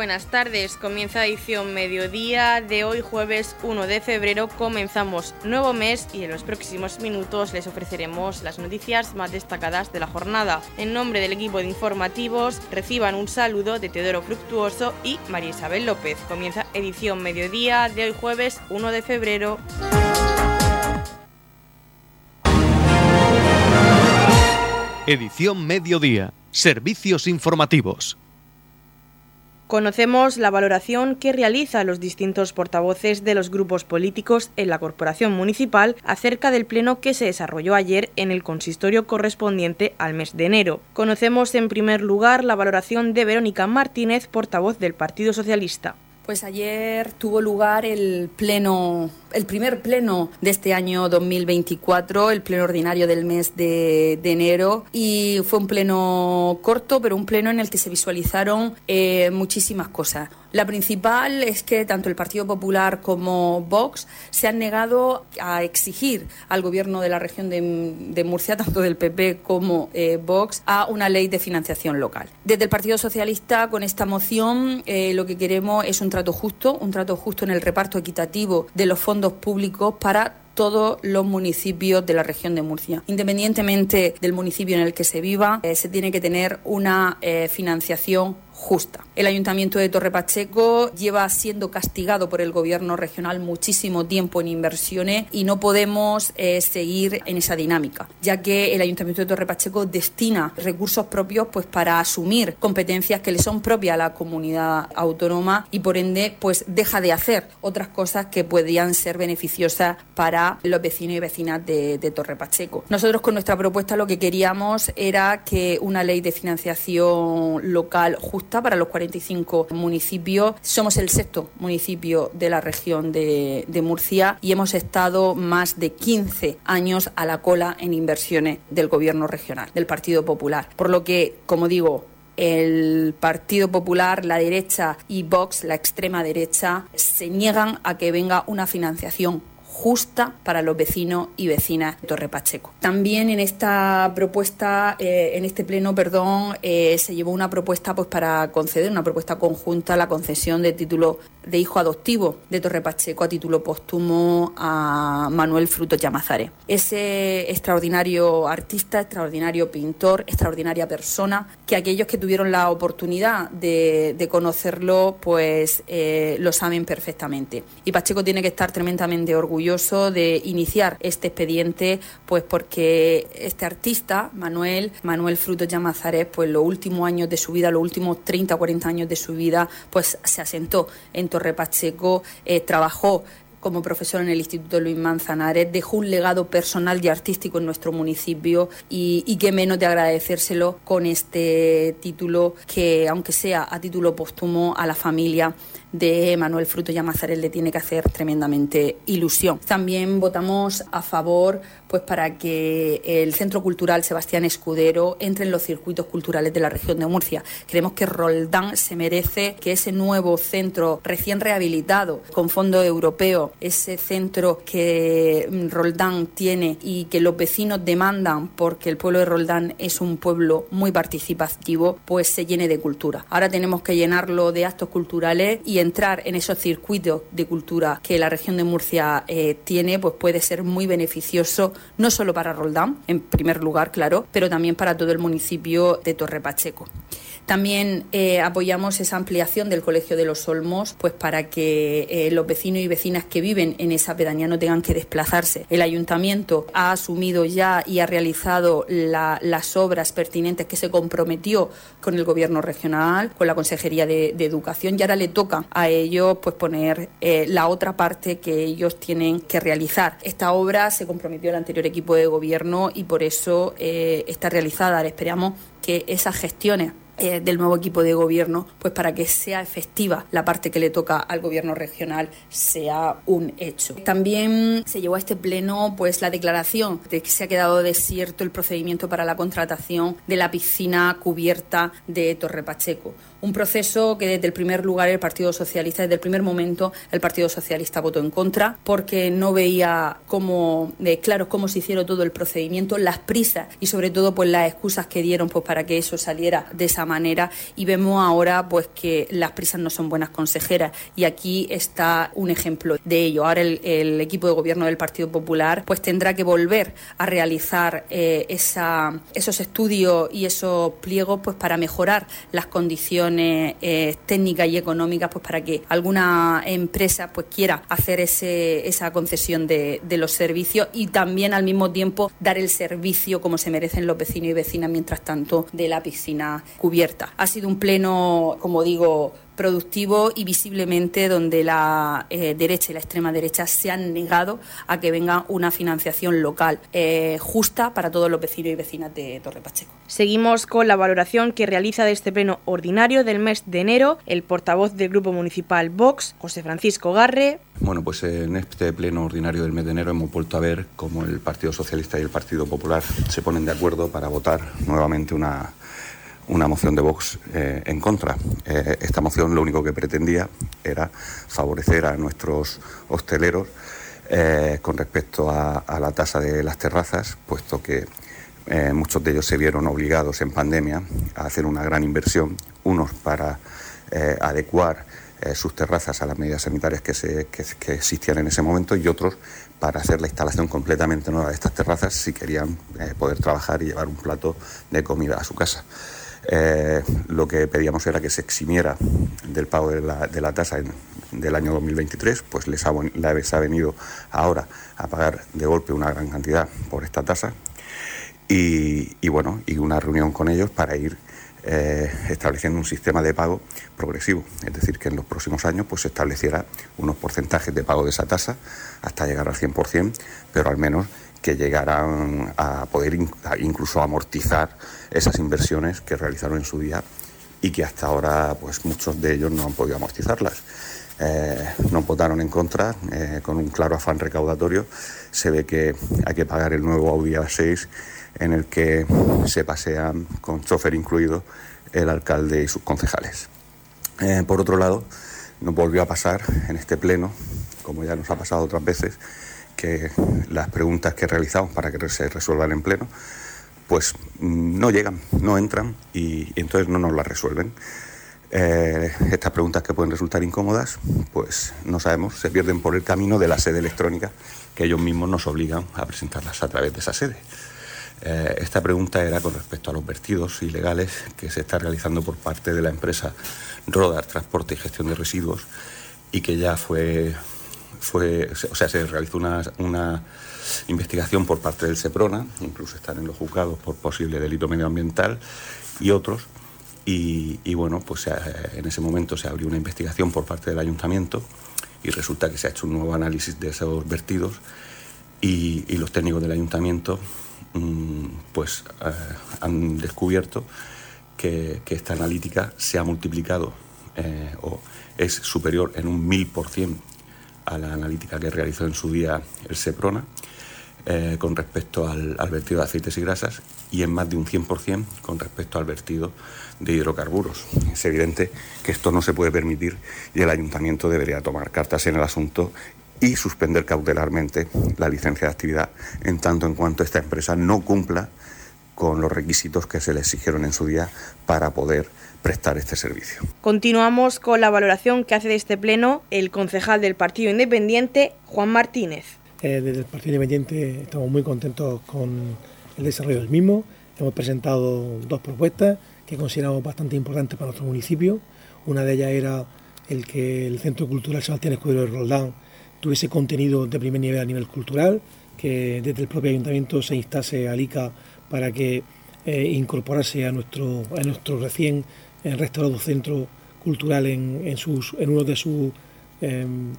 Buenas tardes, comienza edición mediodía de hoy jueves 1 de febrero. Comenzamos nuevo mes y en los próximos minutos les ofreceremos las noticias más destacadas de la jornada. En nombre del equipo de informativos reciban un saludo de Teodoro Fructuoso y María Isabel López. Comienza edición mediodía de hoy jueves 1 de febrero. Edición mediodía. Servicios informativos. Conocemos la valoración que realizan los distintos portavoces de los grupos políticos en la Corporación Municipal acerca del pleno que se desarrolló ayer en el consistorio correspondiente al mes de enero. Conocemos en primer lugar la valoración de Verónica Martínez, portavoz del Partido Socialista. Pues ayer tuvo lugar el pleno el primer pleno de este año 2024, el pleno ordinario del mes de, enero, y fue un pleno corto, pero un pleno en el que se visualizaron eh, muchísimas cosas. La principal es que tanto el Partido Popular como Vox se han negado a exigir al gobierno de la región de, Murcia, tanto del PP como eh, Vox, a una ley de financiación local. Desde el Partido Socialista, con esta moción, eh, lo que queremos es un trato justo, un trato justo en el reparto equitativo de los fondos públicos para todos los municipios de la región de Murcia. Independientemente del municipio en el que se viva, eh, se tiene que tener una eh, financiación justa. El Ayuntamiento de Torre Pacheco lleva siendo castigado por el Gobierno regional muchísimo tiempo en inversiones y no podemos eh, seguir en esa dinámica, ya que el Ayuntamiento de Torre Pacheco destina recursos propios pues, para asumir competencias que le son propias a la comunidad autónoma y por ende pues, deja de hacer otras cosas que podrían ser beneficiosas para los vecinos y vecinas de, de Torre Pacheco. Nosotros con nuestra propuesta lo que queríamos era que una ley de financiación local justa para los 45 municipios. Somos el sexto municipio de la región de, Murcia y hemos estado más de 15 años a la cola en inversiones del Gobierno regional, del Partido Popular. Por lo que, como digo, el Partido Popular, la derecha y Vox, la extrema derecha, se niegan a que venga una financiación justa para los vecinos y vecinas de Torre Pacheco. También en esta propuesta, eh, en este pleno, perdón, eh, se llevó una propuesta pues para conceder una propuesta conjunta la concesión de título de hijo adoptivo de Torre Pacheco a título póstumo a Manuel Fruto Llamazares. Ese extraordinario artista, extraordinario pintor, extraordinaria persona, que aquellos que tuvieron la oportunidad de, conocerlo, pues eh, lo saben perfectamente. Y Pacheco tiene que estar tremendamente orgulloso de iniciar este expediente, pues porque este artista, Manuel, Manuel Fruto Llamazares, pues los últimos años de su vida, los últimos 30 o 40 años de su vida, pues se asentó en Torre Pacheco, eh, trabajó como profesor en el Instituto Luis Manzanares, dejó un legado personal y artístico en nuestro municipio y, y qué menos de agradecérselo con este título que, aunque sea a título póstumo, a la familia de Manuel Fruto Llamazares le tiene que hacer tremendamente ilusión. También votamos a favor pues para que el Centro Cultural Sebastián Escudero entre en los circuitos culturales de la región de Murcia. Creemos que Roldán se merece que ese nuevo centro recién rehabilitado con fondo europeo, ese centro que Roldán tiene y que los vecinos demandan porque el pueblo de Roldán es un pueblo muy participativo, pues se llene de cultura. Ahora tenemos que llenarlo de actos culturales y entrar en esos circuitos de cultura que la región de Murcia eh, tiene, pues puede ser muy beneficioso, no solo para Roldán, en primer lugar, claro, pero también para todo el municipio de Torre Pacheco. También eh, apoyamos esa ampliación del Colegio de los Olmos, pues para que eh, los vecinos y vecinas que viven en esa pedanía no tengan que desplazarse. El ayuntamiento ha asumido ya y ha realizado las obras pertinentes que se comprometió con el gobierno regional, con la Consejería de, Educación, y ahora le toca a ellos pues poner eh, la otra parte que ellos tienen que realizar. Esta obra se comprometió el anterior equipo de gobierno y por eso está realizada. Esperamos que esas gestiones eh, del nuevo equipo de gobierno, pues para que sea efectiva la parte que le toca al gobierno regional sea un hecho. También se llevó a este pleno pues la declaración de que se ha quedado desierto el procedimiento para la contratación de la piscina cubierta de Torre Pacheco. Un proceso que desde el primer lugar el Partido Socialista, desde el primer momento el Partido Socialista votó en contra porque no veía cómo, de claro cómo se hicieron todo el procedimiento, las prisas y sobre todo pues las excusas que dieron pues para que eso saliera de esa manera y vemos ahora pues que las prisas no son buenas consejeras y aquí está un ejemplo de ello. Ahora el, equipo de gobierno del Partido Popular pues tendrá que volver a realizar eh, esa, esos estudios y esos pliegos pues para mejorar las condiciones eh, técnicas y económicas pues para que alguna empresa pues quiera hacer ese, esa concesión de, de los servicios y también al mismo tiempo dar el servicio como se merecen los vecinos y vecinas mientras tanto de la piscina cubierta. Ha sido un pleno, como digo, productivo y visiblemente donde la eh, derecha y la extrema derecha se han negado a que venga una financiación local eh, justa para todos los vecinos y vecinas de Torre Pacheco. Seguimos con la valoración que realiza de este pleno ordinario del mes de enero el portavoz del Grupo Municipal Vox, José Francisco Garre. Bueno, pues en este pleno ordinario del mes de enero hemos vuelto a ver cómo el Partido Socialista y el Partido Popular se ponen de acuerdo para votar nuevamente una una moción de Vox eh, en contra. Eh, esta moción lo único que pretendía era favorecer a nuestros hosteleros eh, con respecto a, la tasa de las terrazas, puesto que muchos de ellos se vieron obligados en pandemia a hacer una gran inversión, unos para adecuar sus terrazas a las medidas sanitarias que, existían en ese momento y otros para hacer la instalación completamente nueva de estas terrazas si querían poder trabajar y llevar un plato de comida a su casa. Eh, lo que pedíamos era que se eximiera del pago de la, tasa del año 2023, pues les ha, ha venido ahora a pagar de golpe una gran cantidad por esta tasa. Y, bueno, y una reunión con ellos para ir eh, estableciendo un sistema de pago progresivo, es decir, que en los próximos años pues, se estableciera unos porcentajes de pago de esa tasa hasta llegar al 100%, pero al menos que llegaran a poder incluso amortizar esas inversiones que realizaron en su día y que hasta ahora pues muchos de ellos no han podido amortizarlas. Eh, no votaron en contra eh, con un claro afán recaudatorio. Se ve que hay que pagar el nuevo Audi A6 en el que se pasean con chofer incluido el alcalde y sus concejales. Eh, por otro lado, nos volvió a pasar en este pleno, como ya nos ha pasado otras veces, que las preguntas que realizamos para que se resuelvan en pleno, pues mm, no llegan, no entran y, entonces no nos las resuelven. Eh, estas preguntas que pueden resultar incómodas, pues no sabemos, se pierden por el camino de la sede electrónica que ellos mismos nos obligan a presentarlas a través de esa sede. Eh, esta pregunta era con respecto a los vertidos ilegales que se está realizando por parte de la empresa Rodar Transporte y Gestión de Residuos y que ya fue fue, o sea, se realizó una, investigación por parte del SEPRONA, incluso están en los juzgados por posible delito medioambiental y otros. Y, bueno, pues eh, en ese momento se abrió una investigación por parte del ayuntamiento y resulta que se ha hecho un nuevo análisis de esos vertidos y, los técnicos del ayuntamiento mm, pues eh, han descubierto que, esta analítica se ha multiplicado eh, o es superior en un mil por cien a la analítica que realizó en su día el SEPRONA eh, con respecto al, vertido de aceites y grasas y en más de un 100% con respecto al vertido de hidrocarburos. Es evidente que esto no se puede permitir y el ayuntamiento debería tomar cartas en el asunto y suspender cautelarmente la licencia de actividad en tanto en cuanto esta empresa no cumpla con los requisitos que se le exigieron en su día para poder prestar este servicio. Continuamos con la valoración que hace de este pleno el concejal del Partido Independiente, Juan Martínez. Eh, desde el Partido Independiente estamos muy contentos con el desarrollo del mismo. Hemos presentado dos propuestas que consideramos bastante importantes para nuestro municipio. Una de ellas era el que el Centro Cultural Sebastián Escudero de Roldán tuviese contenido de primer nivel a nivel cultural, que desde el propio ayuntamiento se instase a ICA para que eh, incorporase a nuestro, a nuestro recién el restaurado centro cultural en, en, sus, en uno de sus em,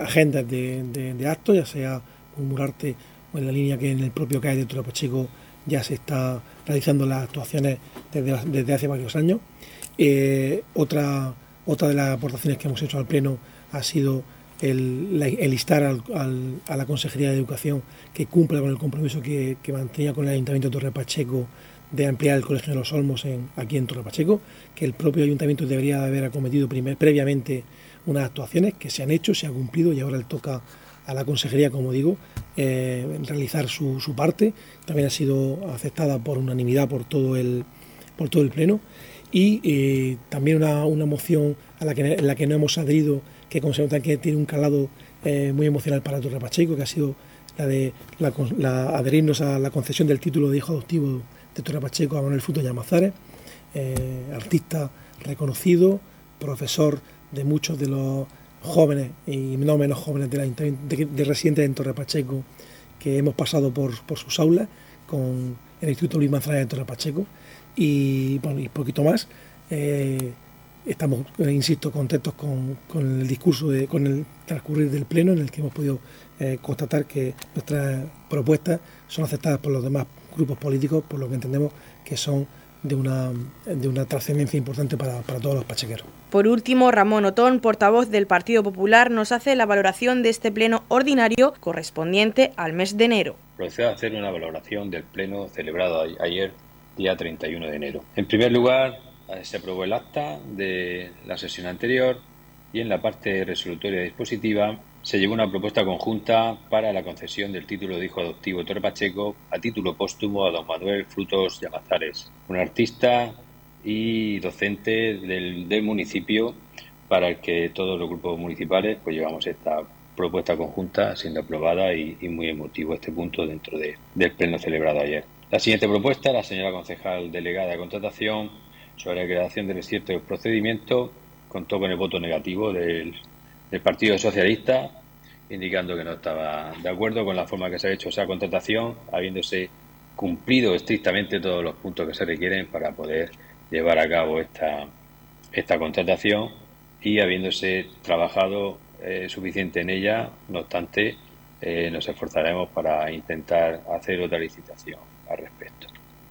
agendas de, actos, ya sea un murarte o en la línea que en el propio CAE de Pacheco ya se está realizando las actuaciones desde, desde hace varios años. Eh, otra, otra de las aportaciones que hemos hecho al Pleno ha sido el, el instar al, a la Consejería de Educación que cumpla con el compromiso que, que mantenía con el Ayuntamiento de Torre Pacheco de ampliar el Colegio de los Olmos en, aquí en Torre Pacheco, que el propio ayuntamiento debería haber acometido previamente unas actuaciones que se han hecho, se ha cumplido y ahora le toca a la consejería, como digo, eh, realizar su, parte. También ha sido aceptada por unanimidad por todo el, por todo el Pleno. y eh, también una, una, moción a la que, en la que no hemos adherido, que consideramos que tiene un calado eh, muy emocional para Torre Pacheco, que ha sido la de adherirnos a la concesión del título de hijo adoptivo de Torre Pacheco a Manuel Fruto Llamazares, eh, artista reconocido, profesor de muchos de los jóvenes y no menos jóvenes de, la, de, residentes en Torre Pacheco que hemos pasado por, por sus aulas con el Instituto Luis Manzanares de Torre Pacheco y, bueno, y poquito más. Eh, estamos, eh, insisto, contentos con, con, el discurso, de, con el transcurrir del Pleno en el que hemos podido constatar que nuestras propuestas son aceptadas por los demás grupos políticos, por lo que entendemos que son de una, de una trascendencia importante para, para, todos los pachequeros. Por último, Ramón Otón, portavoz del Partido Popular, nos hace la valoración de este pleno ordinario correspondiente al mes de enero. Procedo a hacer una valoración del pleno celebrado ayer, día 31 de enero. En primer lugar, eh, se aprobó el acta de la sesión anterior y en la parte resolutoria dispositiva se llevó una propuesta conjunta para la concesión del título de hijo adoptivo Torre Pacheco a título póstumo a don Manuel Frutos Llamazares, un artista y docente del, municipio para el que todos los grupos municipales pues llevamos esta propuesta conjunta siendo aprobada y, muy emotivo este punto dentro del pleno celebrado ayer. La siguiente propuesta, la señora concejal delegada de contratación sobre la creación del cierto procedimiento, contó con el voto negativo del el Partido Socialista, indicando que no estaba de acuerdo con la forma que se ha hecho esa contratación, habiéndose cumplido estrictamente todos los puntos que se requieren para poder llevar a cabo esta, esta contratación y habiéndose trabajado eh, suficiente en ella, no obstante, eh, nos esforzaremos para intentar hacer otra licitación al respecto.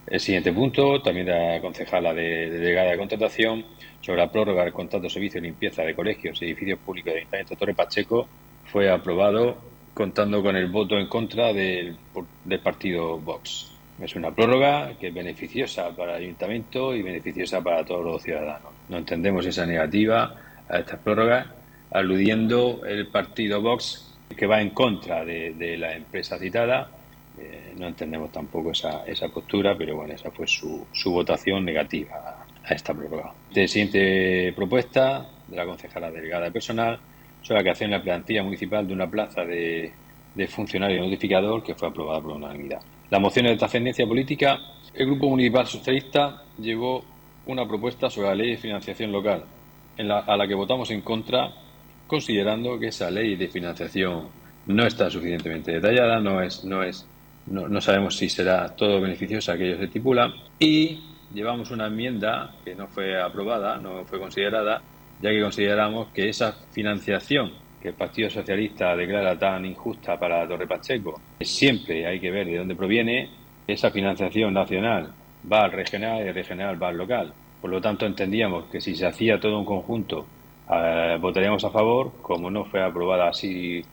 El siguiente punto, también la concejala de, delegada de contratación, sobre la prórroga del contrato de servicio de limpieza de colegios y edificios públicos del Ayuntamiento Torre Pacheco fue aprobado contando con el voto en contra del, del partido Vox. Es una prórroga que es beneficiosa para el Ayuntamiento y beneficiosa para todos los ciudadanos. No entendemos esa negativa a estas prórrogas, aludiendo el partido Vox que va en contra de, la empresa citada. Eh, no entendemos tampoco esa, esa postura, pero bueno, esa fue su, su votación negativa a esta prórroga. De siguiente propuesta de la concejala delegada de personal sobre la creación en la plantilla municipal de una plaza de, funcionario notificador que fue aprobada por unanimidad. La moción de trascendencia política, el Grupo Municipal Socialista llevó una propuesta sobre la ley de financiación local, a la que votamos en contra, considerando que esa ley de financiación no está suficientemente detallada, no es, no es, no, no sabemos si será todo beneficiosa que ellos estipulan y llevamos una enmienda que no fue aprobada, no fue considerada, ya que consideramos que esa financiación que el Partido Socialista declara tan injusta para Torre Pacheco, siempre hay que ver de dónde proviene, esa financiación nacional va al regional y regional va al local. Por lo tanto, entendíamos que si se hacía todo un conjunto, eh, votaríamos a favor, como no fue aprobada así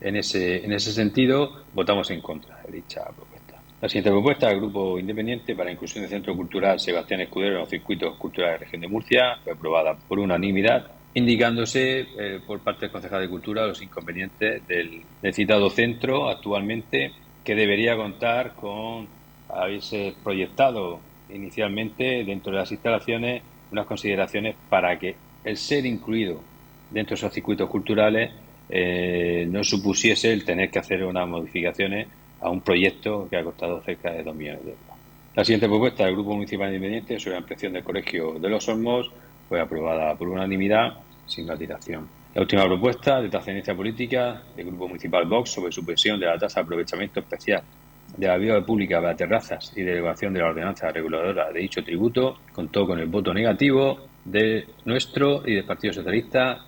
en ese, en ese sentido, votamos en contra de dicha propuesta. La siguiente propuesta del Grupo Independiente para Inclusión del Centro Cultural Sebastián Escudero en los circuitos culturales de la región de Murcia fue aprobada por unanimidad, indicándose eh, por parte del concejal de Cultura los inconvenientes del, citado centro actualmente, que debería contar con haberse proyectado inicialmente dentro de las instalaciones unas consideraciones para que el ser incluido dentro de esos circuitos culturales eh, no supusiese el tener que hacer unas modificaciones a un proyecto que ha costado cerca de 2 millones de euros. La siguiente propuesta del Grupo Municipal Independiente sobre la ampliación del Colegio de los Olmos fue aprobada por unanimidad sin alteración. La última propuesta de trascendencia política del Grupo Municipal Vox sobre supresión de la tasa de aprovechamiento especial de la vía pública para terrazas y derogación de la ordenanza reguladora de dicho tributo contó con el voto negativo de nuestro y del Partido Socialista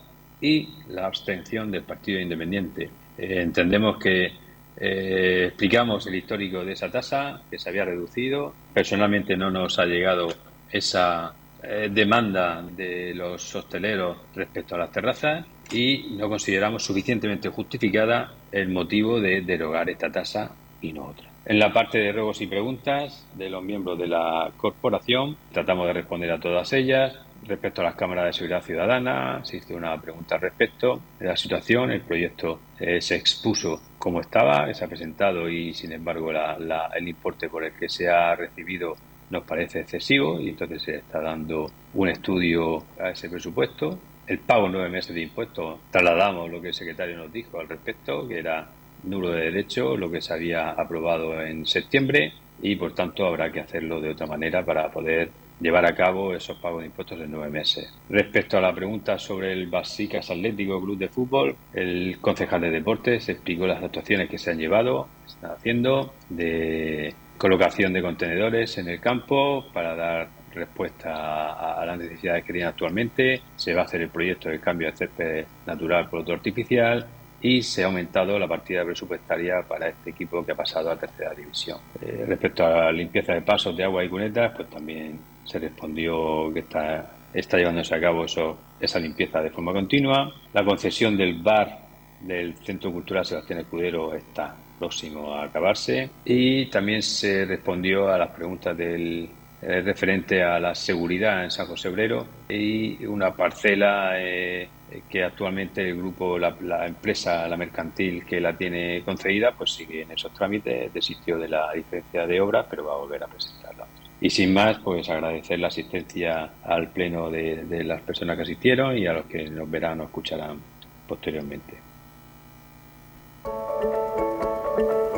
y la abstención del Partido Independiente. Eh, entendemos que eh, explicamos el histórico de esa tasa, que se había reducido. Personalmente no nos ha llegado esa eh, demanda de los hosteleros respecto a las terrazas y no consideramos suficientemente justificada el motivo de derogar esta tasa y no otra. En la parte de ruegos y preguntas de los miembros de la corporación, tratamos de responder a todas ellas. Respecto a las cámaras de seguridad ciudadana, existe una pregunta respecto de la situación. El proyecto eh, se expuso como estaba, se ha presentado y sin embargo el importe por el que se ha recibido nos parece excesivo y entonces se está dando un estudio a ese presupuesto. El pago nueve meses de impuestos, trasladamos lo que el secretario nos dijo al respecto, que era nulo de derecho, lo que se había aprobado en septiembre y por tanto habrá que hacerlo de otra manera para poder llevar a cabo esos pagos de impuestos en nueve meses. Respecto a la pregunta sobre el Basicas Atlético Club de Fútbol, el concejal de deportes explicó las actuaciones que se han llevado, se están haciendo, de colocación de contenedores en el campo para dar respuesta a, las necesidades que tienen actualmente. Se va a hacer el proyecto de cambio de césped natural por otro artificial y se ha aumentado la partida presupuestaria para este equipo que ha pasado a tercera división. Eh, respecto a la limpieza de pasos de agua y cunetas, pues también se respondió que está, está llevándose a cabo eso, esa limpieza de forma continua. La concesión del bar del Centro Cultural Sebastián Escudero está próximo a acabarse y también se respondió a las preguntas del eh, referente a la seguridad en San José Obrero y una parcela eh, que actualmente el grupo, la, empresa, la mercantil que la tiene concedida, pues sigue en esos trámites, desistió de la licencia de obra, pero va a volver a presentarla. Y sin más, pues agradecer la asistencia al pleno de, de las personas que asistieron y a los que nos verán o escucharán posteriormente.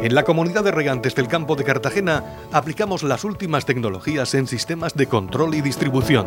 En la comunidad de regantes del campo de Cartagena aplicamos las últimas tecnologías en sistemas de control y distribución,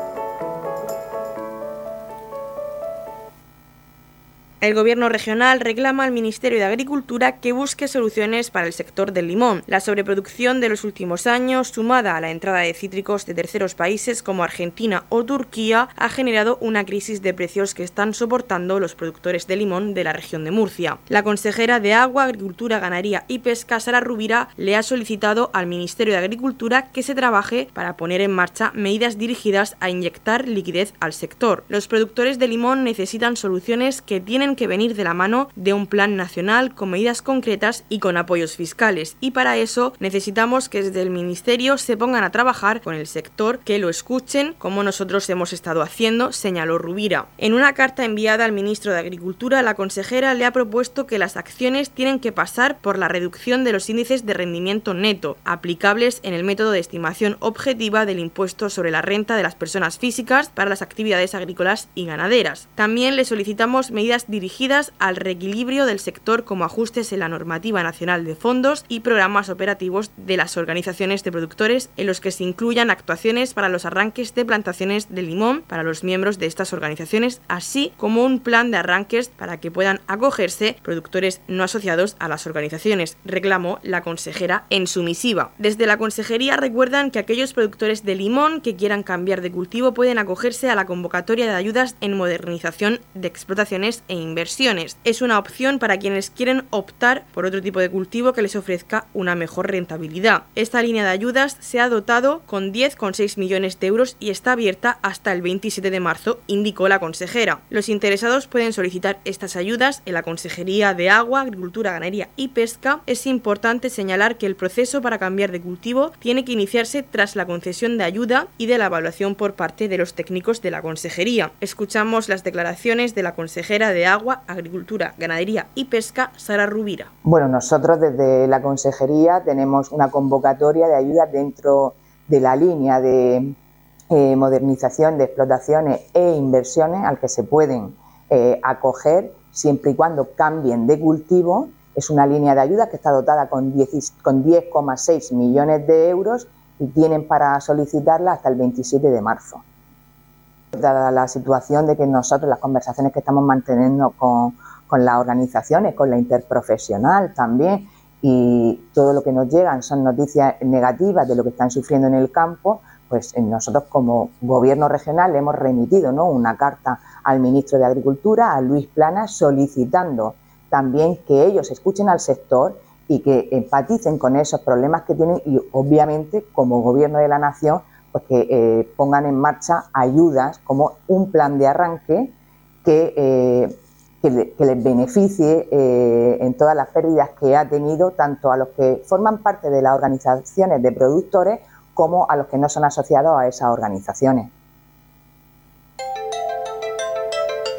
El Gobierno regional reclama al Ministerio de Agricultura que busque soluciones para el sector del limón. La sobreproducción de los últimos años, sumada a la entrada de cítricos de terceros países como Argentina o Turquía, ha generado una crisis de precios que están soportando los productores de limón de la región de Murcia. La consejera de Agua, Agricultura, Ganadería y Pesca, Sara Rubira, le ha solicitado al Ministerio de Agricultura que se trabaje para poner en marcha medidas dirigidas a inyectar liquidez al sector. Los productores de limón necesitan soluciones que tienen que venir de la mano de un plan nacional con medidas concretas y con apoyos fiscales. Y para eso necesitamos que desde el Ministerio se pongan a trabajar con el sector, que lo escuchen, como nosotros hemos estado haciendo, señaló Rubira. En una carta enviada al ministro de Agricultura, la consejera le ha propuesto que las acciones tienen que pasar por la reducción de los índices de rendimiento neto, aplicables en el método de estimación objetiva del impuesto sobre la renta de las personas físicas para las actividades agrícolas y ganaderas. También le solicitamos medidas dirigidas al reequilibrio del sector como ajustes en la normativa nacional de fondos y programas operativos de las organizaciones de productores en los que se incluyan actuaciones para los arranques de plantaciones de limón para los miembros de estas organizaciones, así como un plan de arranques para que puedan acogerse productores no asociados a las organizaciones, reclamó la consejera en su misiva. Desde la consejería recuerdan que aquellos productores de limón que quieran cambiar de cultivo pueden acogerse a la convocatoria de ayudas en modernización de explotaciones e inversiones. Es una opción para quienes quieren optar por otro tipo de cultivo que les ofrezca una mejor rentabilidad. Esta línea de ayudas se ha dotado con 10,6 millones de euros y está abierta hasta el 27 de marzo, indicó la consejera. Los interesados pueden solicitar estas ayudas en la Consejería de Agua, Agricultura, Ganadería y Pesca. Es importante señalar que el proceso para cambiar de cultivo tiene que iniciarse tras la concesión de ayuda y de la evaluación por parte de los técnicos de la Consejería. Escuchamos las declaraciones de la consejera de Agua Agua, Agricultura, Ganadería y Pesca, Sara Rubira. Bueno, nosotros desde la Consejería tenemos una convocatoria de ayuda dentro de la línea de eh, modernización de explotaciones e inversiones al que se pueden eh, acoger siempre y cuando cambien de cultivo. Es una línea de ayuda que está dotada con 10,6 millones de euros y tienen para solicitarla hasta el 27 de marzo dada la situación de que nosotros, las conversaciones que estamos manteniendo con, las organizaciones, con la interprofesional también, y todo lo que nos llegan son noticias negativas de lo que están sufriendo en el campo, pues eh, nosotros como gobierno regional hemos remitido ¿no? una carta al ministro de Agricultura, a Luis Plana, solicitando también que ellos escuchen al sector y que empaticen con esos problemas que tienen y obviamente como gobierno de la nación pues que eh, pongan en marcha ayudas como un plan de arranque que eh, que, les beneficie eh, en todas las pérdidas que ha tenido, tanto a los que forman parte de las organizaciones de productores como a los que no son asociados a esas organizaciones.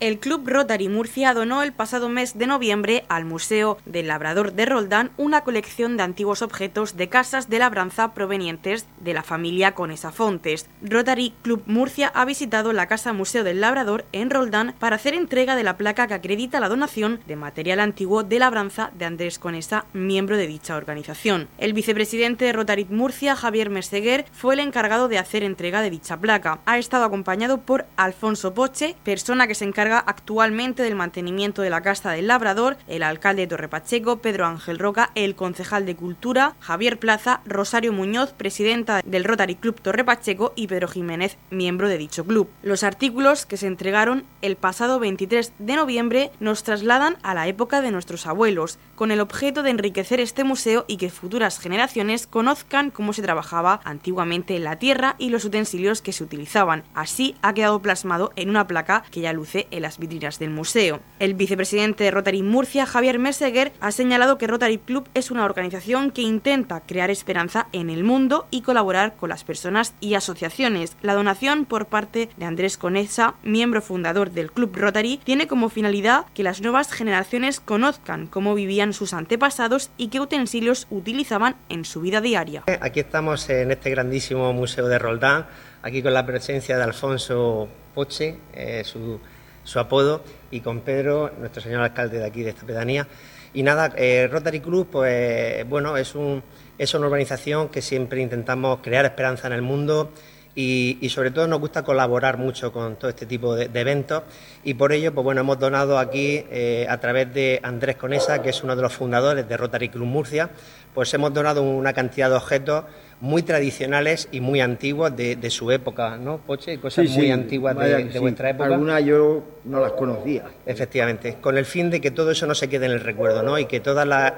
El Club Rotary Murcia donó el pasado mes de noviembre al Museo del Labrador de Roldán una colección de antiguos objetos de casas de labranza provenientes de la familia Conesa Fontes. Rotary Club Murcia ha visitado la Casa Museo del Labrador en Roldán para hacer entrega de la placa que acredita la donación de material antiguo de labranza de Andrés Conesa, miembro de dicha organización. El vicepresidente de Rotary Murcia, Javier Meseguer, fue el encargado de hacer entrega de dicha placa. Ha estado acompañado por Alfonso Poche, persona que se encarga actualmente del mantenimiento de la Casa del Labrador, el alcalde de Torrepacheco, Pedro Ángel Roca, el concejal de Cultura, Javier Plaza, Rosario Muñoz, presidenta del Rotary Club Torrepacheco y Pedro Jiménez, miembro de dicho club. Los artículos que se entregaron el pasado 23 de noviembre nos trasladan a la época de nuestros abuelos, con el objeto de enriquecer este museo y que futuras generaciones conozcan cómo se trabajaba antiguamente en la tierra y los utensilios que se utilizaban. Así ha quedado plasmado en una placa que ya luce el las vitrinas del museo. El vicepresidente de Rotary Murcia, Javier Meseguer, ha señalado que Rotary Club es una organización que intenta crear esperanza en el mundo y colaborar con las personas y asociaciones. La donación por parte de Andrés Conesa, miembro fundador del Club Rotary, tiene como finalidad que las nuevas generaciones conozcan cómo vivían sus antepasados y qué utensilios utilizaban en su vida diaria. Aquí estamos en este grandísimo museo de Roldán, aquí con la presencia de Alfonso Poche, eh, su su apodo, y con Pedro, nuestro señor alcalde de aquí, de esta pedanía. Y nada, eh, Rotary Club, pues bueno, es, un, es una organización que siempre intentamos crear esperanza en el mundo y, sobre todo nos gusta colaborar mucho con todo este tipo de, eventos y por ello, pues bueno, hemos donado aquí eh, a través de Andrés Conesa, que es uno de los fundadores de Rotary Club Murcia, pues hemos donado una cantidad de objetos muy tradicionales y muy antiguas de, su época, ¿no, Poche? Cosas muy antiguas de, vuestra época. Algunas yo no las conocía. Efectivamente, con el fin de que todo eso no se quede en el recuerdo, ¿no? Y que todas las,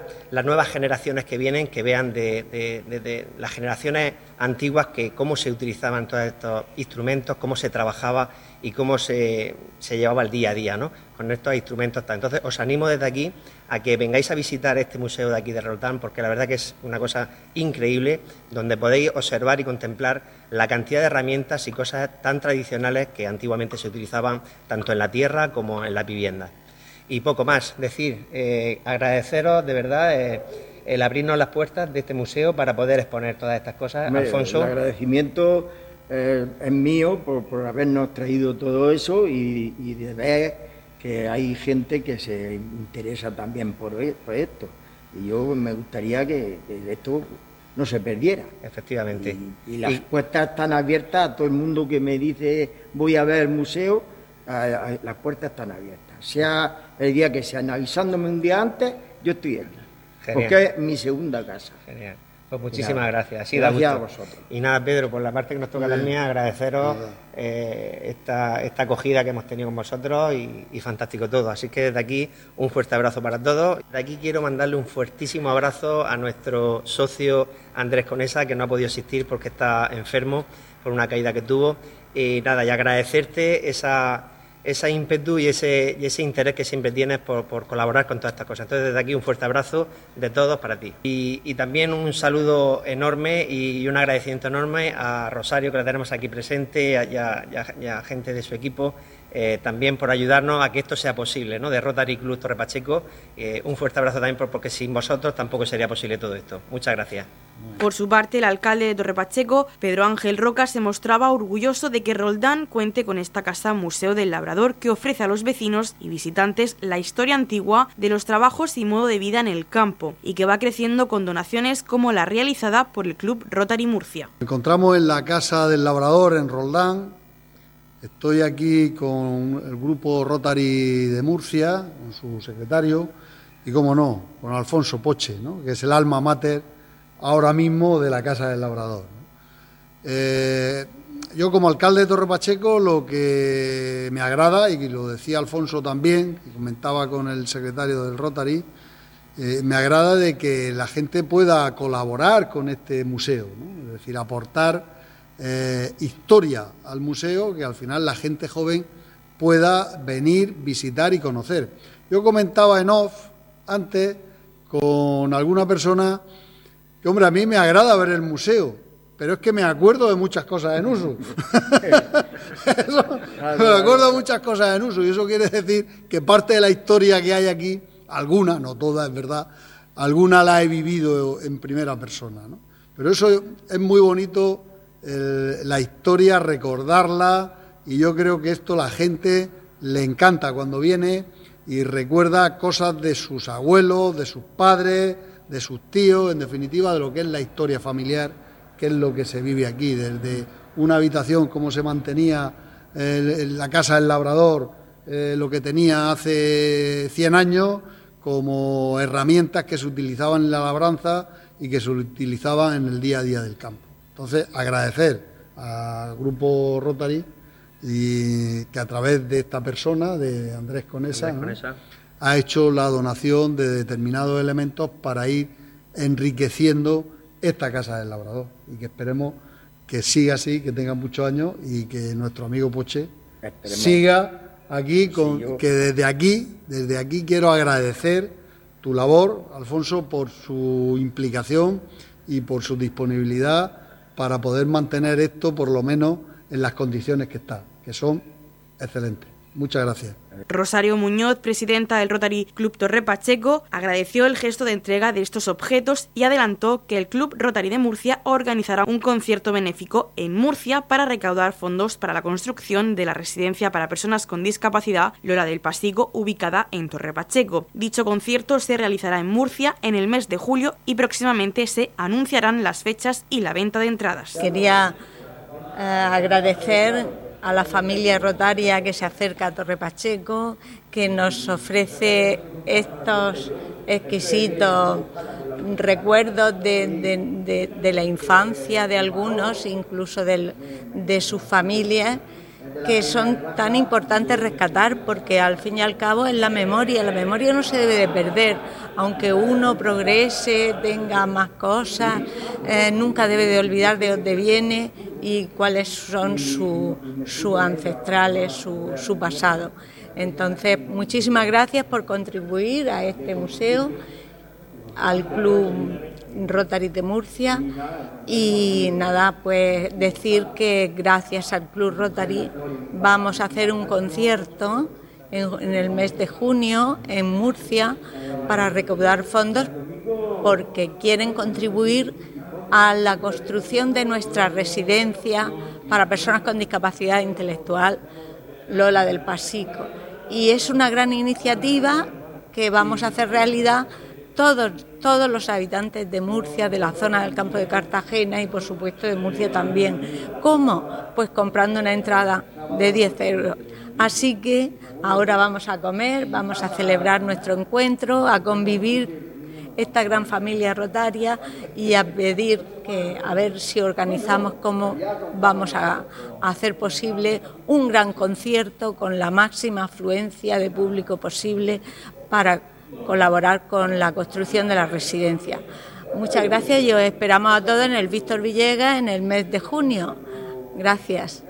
nuevas generaciones que vienen, que vean de, las generaciones antiguas que cómo se utilizaban todos estos instrumentos, cómo se trabajaba y cómo se, llevaba el día a día ¿no? con estos instrumentos. Entonces, os animo desde aquí a que vengáis a visitar este museo de aquí de Roldán, porque la verdad que es una cosa increíble, donde podéis observar y contemplar la cantidad de herramientas y cosas tan tradicionales que antiguamente se utilizaban tanto en la tierra como en la vivienda. Y poco más, decir, eh, agradeceros de verdad. Eh, el abrirnos las puertas de este museo para poder exponer todas estas cosas. Alfonso. El agradecimiento eh, es mío por, habernos traído todo eso y, de ver que hay gente que se interesa también por, e, esto. Y yo me gustaría que, esto no se perdiera. Efectivamente. Y, las puertas están abiertas a todo el mundo que me dice voy a ver el museo, las puertas están abiertas. Sea el día que sean avisándome un día antes, yo estoy aquí. Porque es mi segunda casa. Genial. Pues muchísimas gracias. gracias a vosotros. Y nada, Pedro, por la parte que nos toca también, agradeceros eh, esta, esta acogida que hemos tenido con vosotros y, fantástico todo. Así que desde aquí un fuerte abrazo para todos. De aquí quiero mandarle un fuertísimo abrazo a nuestro socio Andrés Conesa, que no ha podido asistir porque está enfermo por una caída que tuvo. Y nada, y agradecerte esa ese ímpetu y ese, ese interés que siempre tienes por, colaborar con todas estas cosas. Entonces, desde aquí un fuerte abrazo de todos para ti. Y, también un saludo enorme y, un agradecimiento enorme a Rosario, que la tenemos aquí presente, y a, gente de su equipo, eh, también por ayudarnos a que esto sea posible, ¿no? de Rotary Club Torre Pacheco. Eh, un fuerte abrazo también porque sin vosotros tampoco sería posible todo esto. Muchas gracias. Por su parte, el alcalde de Torrepacheco, Pedro Ángel Roca, se mostraba orgulloso de que Roldán cuente con esta casa Museo del Labrador que ofrece a los vecinos y visitantes la historia antigua de los trabajos y modo de vida en el campo y que va creciendo con donaciones como la realizada por el Club Rotary Murcia. encontramos en la Casa del Labrador en Roldán. Estoy aquí con el grupo Rotary de Murcia, con su secretario, y, cómo no, con Alfonso Poche, que es el alma mater ahora mismo de la Casa del Labrador. Eh, yo como alcalde de Torre Pacheco lo que me agrada, y lo decía Alfonso también, y comentaba con el secretario del Rotary, eh, me agrada de que la gente pueda colaborar con este museo, es decir, aportar eh, historia al museo que al final la gente joven pueda venir, visitar y conocer. Yo comentaba en off antes con alguna persona que, hombre, a mí me agrada ver el museo, pero es que me acuerdo de muchas cosas en uso. me acuerdo de muchas cosas en uso y eso quiere decir que parte de la historia que hay aquí, alguna, no toda, es verdad, alguna la he vivido en primera persona. ¿no? Pero eso es muy bonito, la historia, recordarla y yo creo que esto la gente le encanta cuando viene y recuerda cosas de sus abuelos, de sus padres, de sus tíos, en definitiva de lo que es la historia familiar, que es lo que se vive aquí, desde una habitación, como se mantenía en la casa del labrador, eh, lo que tenía hace 100 años, como herramientas que se utilizaban en la labranza y que se utilizaban en el día a día del campo. Entonces, agradecer al grupo Rotary y que a través de esta persona, de Andrés Conesa, ha hecho la donación de determinados elementos para ir enriqueciendo esta casa del labrador. Y que esperemos que siga así, que tenga muchos años y que nuestro amigo Poche siga aquí, con, que desde aquí, desde aquí quiero agradecer tu labor, Alfonso, por su implicación y por su disponibilidad para poder mantener esto por lo menos en las condiciones que está que son excelentes. Muchas gracias. Rosario Muñoz, presidenta del Rotary Club Torre Pacheco, agradeció el gesto de entrega de estos objetos y adelantó que el Club Rotary de Murcia organizará un concierto benéfico en Murcia para recaudar fondos para la construcción de la residencia para personas con discapacidad Lola del Pasigo, ubicada en Torre Pacheco. Dicho concierto se realizará en Murcia en el mes de julio y próximamente se anunciarán las fechas y la venta de entradas. Quería eh, agradecer a la familia rotaria que se acerca a Torre Pacheco, que nos ofrece estos exquisitos recuerdos de, la infancia de algunos, incluso de sus familias que son tan importantes rescatar porque al fin y al cabo es la memoria, la memoria no se debe de perder, aunque uno progrese, tenga más cosas, eh, nunca debe de olvidar de dónde viene y cuáles son sus ancestrales, su, su pasado. Entonces, muchísimas gracias por contribuir a este museo, al Club Rotary de Murcia y nada, pues decir que gracias al Club Rotary vamos a hacer un concierto en, el mes de junio en Murcia para recaudar fondos porque quieren contribuir a la construcción de nuestra residencia para personas con discapacidad intelectual Lola del Pasico. Y es una gran iniciativa que vamos a hacer realidad todos, todos los habitantes de Murcia, de la zona del campo de Cartagena y por supuesto de Murcia también. ¿Cómo? Pues comprando una entrada de 10 euros. Así que ahora vamos a comer, vamos a celebrar nuestro encuentro, a convivir esta gran familia rotaria y a pedir que a ver si organizamos cómo vamos a, a hacer posible un gran concierto con la máxima afluencia de público posible para colaborar con la construcción de la residencia. Muchas gracias y os esperamos a todos en el Víctor Villegas en el mes de junio. Gracias.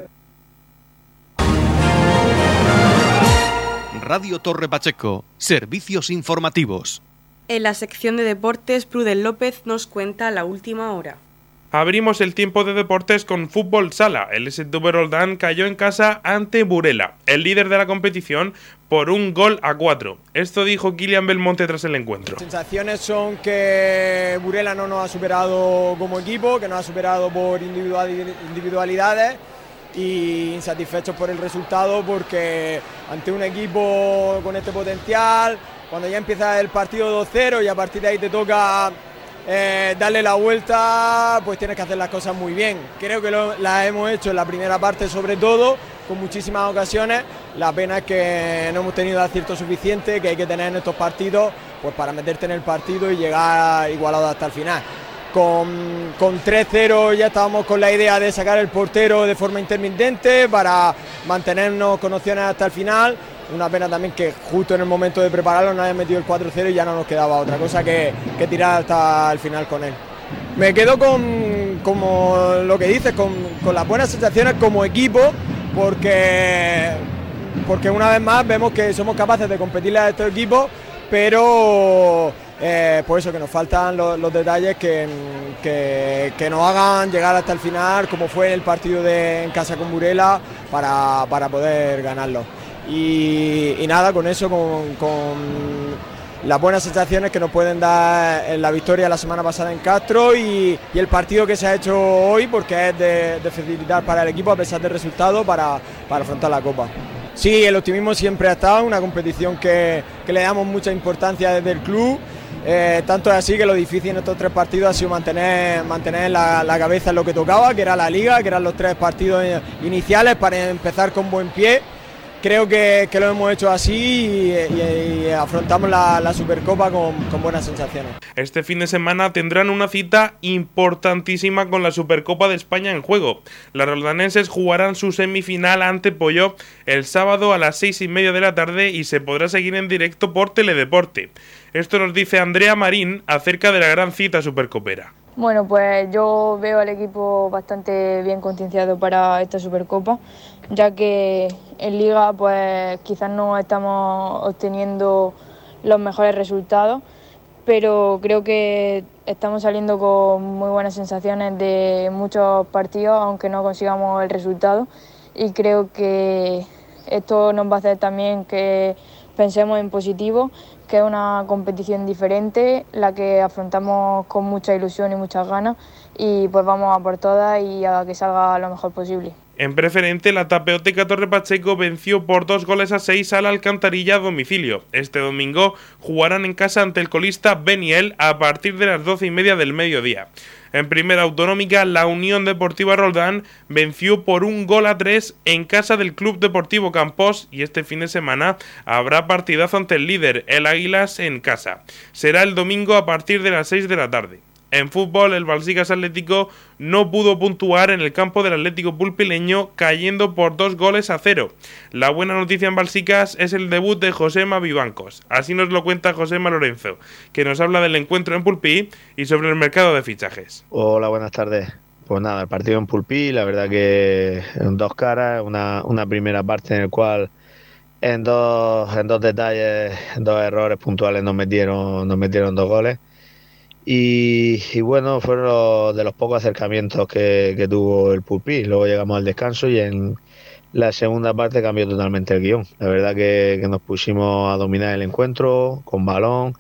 Radio Torre Pacheco, servicios informativos. En la sección de deportes, Prudel López nos cuenta la última hora. Abrimos el tiempo de deportes con fútbol sala. El STV Roldán cayó en casa ante Burela, el líder de la competición, por un gol a cuatro. Esto dijo Kilian Belmonte tras el encuentro. Las sensaciones son que Burela no nos ha superado como equipo, que nos ha superado por individualidades y insatisfechos por el resultado porque ante un equipo con este potencial, cuando ya empieza el partido 2-0 y a partir de ahí te toca eh, darle la vuelta, pues tienes que hacer las cosas muy bien. Creo que lo, las hemos hecho en la primera parte sobre todo, con muchísimas ocasiones. La pena es que no hemos tenido acierto suficiente, que hay que tener en estos partidos pues para meterte en el partido y llegar igualado hasta el final. Con, con 3-0 ya estábamos con la idea de sacar el portero de forma intermitente para mantenernos con opciones hasta el final. Una pena también que justo en el momento de prepararlo no haya metido el 4-0 y ya no nos quedaba otra cosa que, que tirar hasta el final con él. Me quedo con como lo que dices, con, con las buenas sensaciones como equipo, porque, porque una vez más vemos que somos capaces de competirle a estos equipos, pero eh, por eso que nos faltan los, los detalles que, que, que, nos hagan llegar hasta el final, como fue el partido de en casa con Burela, para, para poder ganarlo. Y, nada, con eso, con, las buenas sensaciones que nos pueden dar la victoria la semana pasada en Castro y, el partido que se ha hecho hoy, porque es de, de facilitar para el equipo, a pesar del resultado, para, para afrontar la Copa. Sí, el optimismo siempre ha estado, una competición que, que le damos mucha importancia desde el club. Eh, tanto es así que lo difícil en estos tres partidos ha sido mantener, mantener la, la, cabeza en lo que tocaba, que era la liga, que eran los tres partidos iniciales para empezar con buen pie. Creo que, que lo hemos hecho así y, y, y afrontamos la, la Supercopa con, con, buenas sensaciones. Este fin de semana tendrán una cita importantísima con la Supercopa de España en juego. Los roldanenses jugarán su semifinal ante Pollo el sábado a las seis y media de la tarde y se podrá seguir en directo por Teledeporte. Esto nos dice Andrea Marín acerca de la gran cita supercopera. Bueno, pues yo veo al equipo bastante bien concienciado para esta Supercopa, ya que en Liga pues quizás no estamos obteniendo los mejores resultados, pero creo que estamos saliendo con muy buenas sensaciones de muchos partidos, aunque no consigamos el resultado, y creo que esto nos va a hacer también que pensemos en positivo que es una competición diferente, la que afrontamos con mucha ilusión y muchas ganas y pues vamos a por todas y a que salga lo mejor posible. En preferente, la Tapeoteca Torre Pacheco venció por dos goles a seis al Alcantarilla a domicilio. Este domingo jugarán en casa ante el colista Beniel a partir de las doce y media del mediodía. En primera autonómica, la Unión Deportiva Roldán venció por un gol a tres en casa del Club Deportivo Campos y este fin de semana habrá partidazo ante el líder, el Águilas, en casa. Será el domingo a partir de las 6 de la tarde. En fútbol, el Balsicas Atlético no pudo puntuar en el campo del Atlético Pulpileño, cayendo por dos goles a cero. La buena noticia en Balsicas es el debut de Josema Vivancos. Así nos lo cuenta Josema Lorenzo, que nos habla del encuentro en Pulpí y sobre el mercado de fichajes. Hola, buenas tardes. Pues nada, el partido en Pulpí, la verdad que en dos caras, una, una primera parte en la cual en dos, en dos detalles, en dos errores puntuales nos metieron, nos metieron dos goles. Y, bueno, fueron los, de los pocos acercamientos que, tuvo el Pulpí. Luego llegamos al descanso y en la segunda parte cambió totalmente el guion. La verdad que, nos pusimos a dominar el encuentro con balón.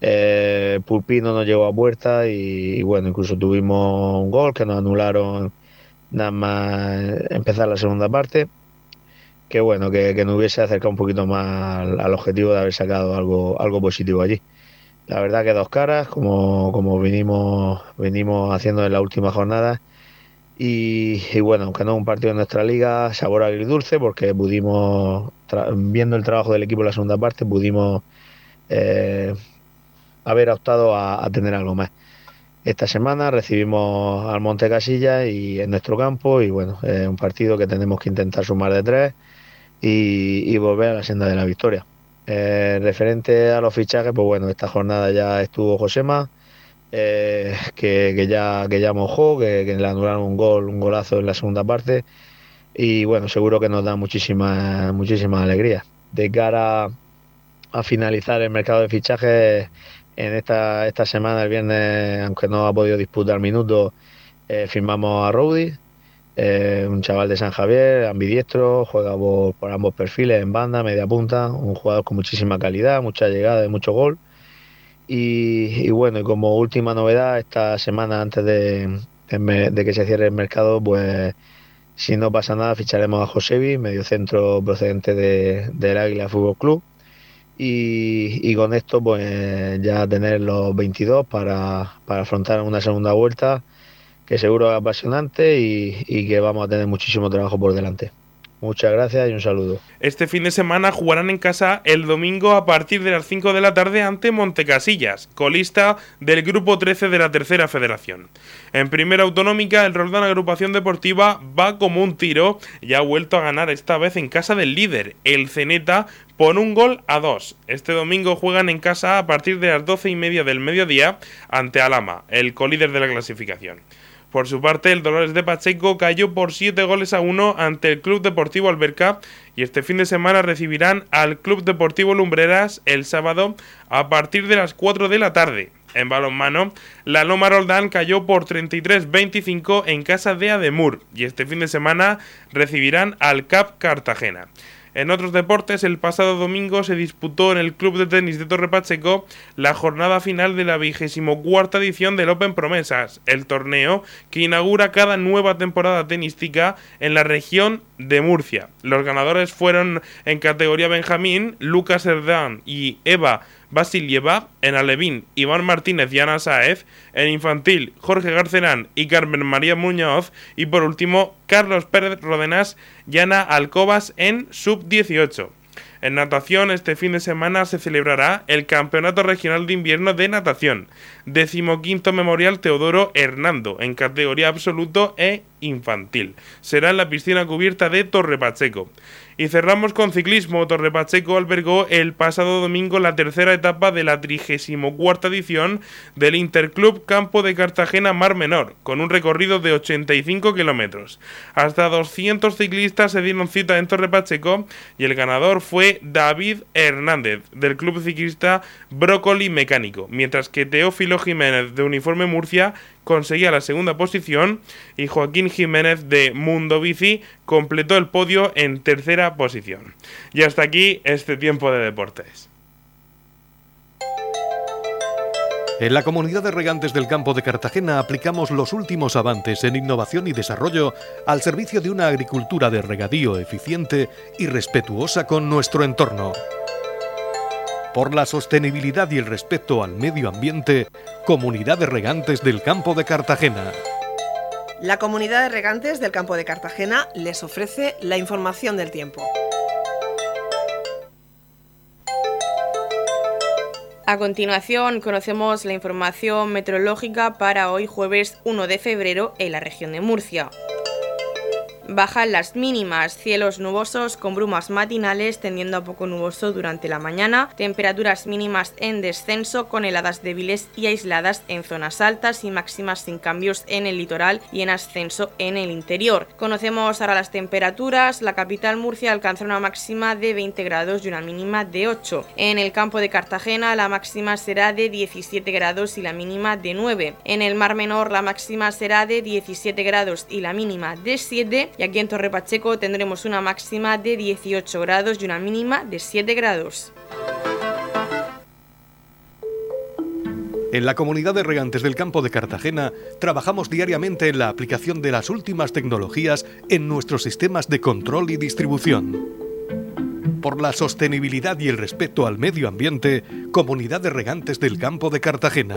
Eh, Pulpí no nos llegó a puerta y, bueno, incluso tuvimos un gol que nos anularon nada más empezar la segunda parte. Que bueno, que, que nos hubiese acercado un poquito más al, al objetivo de haber sacado algo, algo positivo allí. La verdad que dos caras, como, como venimos, venimos haciendo en la última jornada. Y, bueno, aunque no un partido en nuestra liga, sabor agridulce, porque pudimos, viendo el trabajo del equipo en la segunda parte, pudimos eh, haber optado a, tener algo más. Esta semana recibimos al Monte Casilla y en nuestro campo, y bueno, es un partido que tenemos que intentar sumar de tres y volver a la senda de la victoria. Eh, referente a los fichajes, pues bueno, esta jornada ya estuvo Josema, eh, que, que, ya, que ya mojó, que, le anularon un gol, un golazo en la segunda parte. Y bueno, seguro que nos da muchísima, muchísima alegría. De cara a finalizar el mercado de fichajes, en esta, esta semana, el viernes, aunque no ha podido disputar minutos, eh, firmamos a Rowdy, eh, un chaval de San Javier, ambidiestro, juega por, ambos perfiles, en banda, media punta, un jugador con muchísima calidad, mucha llegada y mucho gol. Y, bueno, y como última novedad, esta semana antes de, que se cierre el mercado, pues si no pasa nada, ficharemos a Josevi, medio centro procedente de, del Águila Fútbol Club. Y, y, con esto, pues ya tener los 22 para, para afrontar una segunda vuelta que seguro es apasionante y, y, que vamos a tener muchísimo trabajo por delante. Muchas gracias y un saludo. Este fin de semana jugarán en casa el domingo a partir de las 5 de la tarde ante Montecasillas, colista del grupo 13 de la Tercera Federación. En primera autonómica, el Roldán Agrupación Deportiva va como un tiro y ha vuelto a ganar esta vez en casa del líder, el Ceneta, por un gol a dos. Este domingo juegan en casa a partir de las 12 y media del mediodía ante Alama, el colíder de la clasificación. Por su parte, el Dolores de Pacheco cayó por 7 goles a 1 ante el Club Deportivo Alberca y este fin de semana recibirán al Club Deportivo Lumbreras el sábado a partir de las 4 de la tarde. En balonmano, la Loma Roldán cayó por 33-25 en casa de Ademur y este fin de semana recibirán al Cap Cartagena. En otros deportes, el pasado domingo se disputó en el Club de Tenis de Torre Pacheco la jornada final de la vigésimo cuarta edición del Open Promesas, el torneo que inaugura cada nueva temporada tenística en la región de Murcia. Los ganadores fueron en categoría Benjamín, Lucas Erdán y Eva Vasilieva, en Alevín, Iván Martínez y Ana Saez, en Infantil, Jorge Garcerán y Carmen María Muñoz, y por último, Carlos Pérez Rodenas y Ana Alcobas en Sub-18. En natación, este fin de semana se celebrará el Campeonato Regional de Invierno de Natación, decimoquinto Memorial Teodoro Hernando, en categoría absoluto e infantil. Será en la piscina cubierta de Torre Pacheco. Y cerramos con ciclismo. Torre Pacheco albergó el pasado domingo la tercera etapa de la 34 edición del Interclub Campo de Cartagena Mar Menor, con un recorrido de 85 kilómetros. Hasta 200 ciclistas se dieron cita en Torre Pacheco y el ganador fue David Hernández, del club ciclista Brócoli Mecánico, mientras que Teófilo Jiménez, de Uniforme Murcia, conseguía la segunda posición y Joaquín Jiménez de Mundo Bici completó el podio en tercera posición. Y hasta aquí este tiempo de deportes. En la comunidad de regantes del campo de Cartagena aplicamos los últimos avances en innovación y desarrollo al servicio de una agricultura de regadío eficiente y respetuosa con nuestro entorno por la sostenibilidad y el respeto al medio ambiente, Comunidad de Regantes del Campo de Cartagena. La Comunidad de Regantes del Campo de Cartagena les ofrece la información del tiempo. A continuación conocemos la información meteorológica para hoy jueves 1 de febrero en la región de Murcia. Bajan las mínimas, cielos nubosos con brumas matinales tendiendo a poco nuboso durante la mañana, temperaturas mínimas en descenso con heladas débiles y aisladas en zonas altas y máximas sin cambios en el litoral y en ascenso en el interior. Conocemos ahora las temperaturas, la capital Murcia alcanza una máxima de 20 grados y una mínima de 8. En el campo de Cartagena la máxima será de 17 grados y la mínima de 9. En el Mar Menor la máxima será de 17 grados y la mínima de 7 y aquí en Torre Pacheco tendremos una máxima de 18 grados y una mínima de 7 grados. En la comunidad de regantes del campo de Cartagena trabajamos diariamente en la aplicación de las últimas tecnologías en nuestros sistemas de control y distribución. Por la sostenibilidad y el respeto al medio ambiente, Comunidad de Regantes del Campo de Cartagena.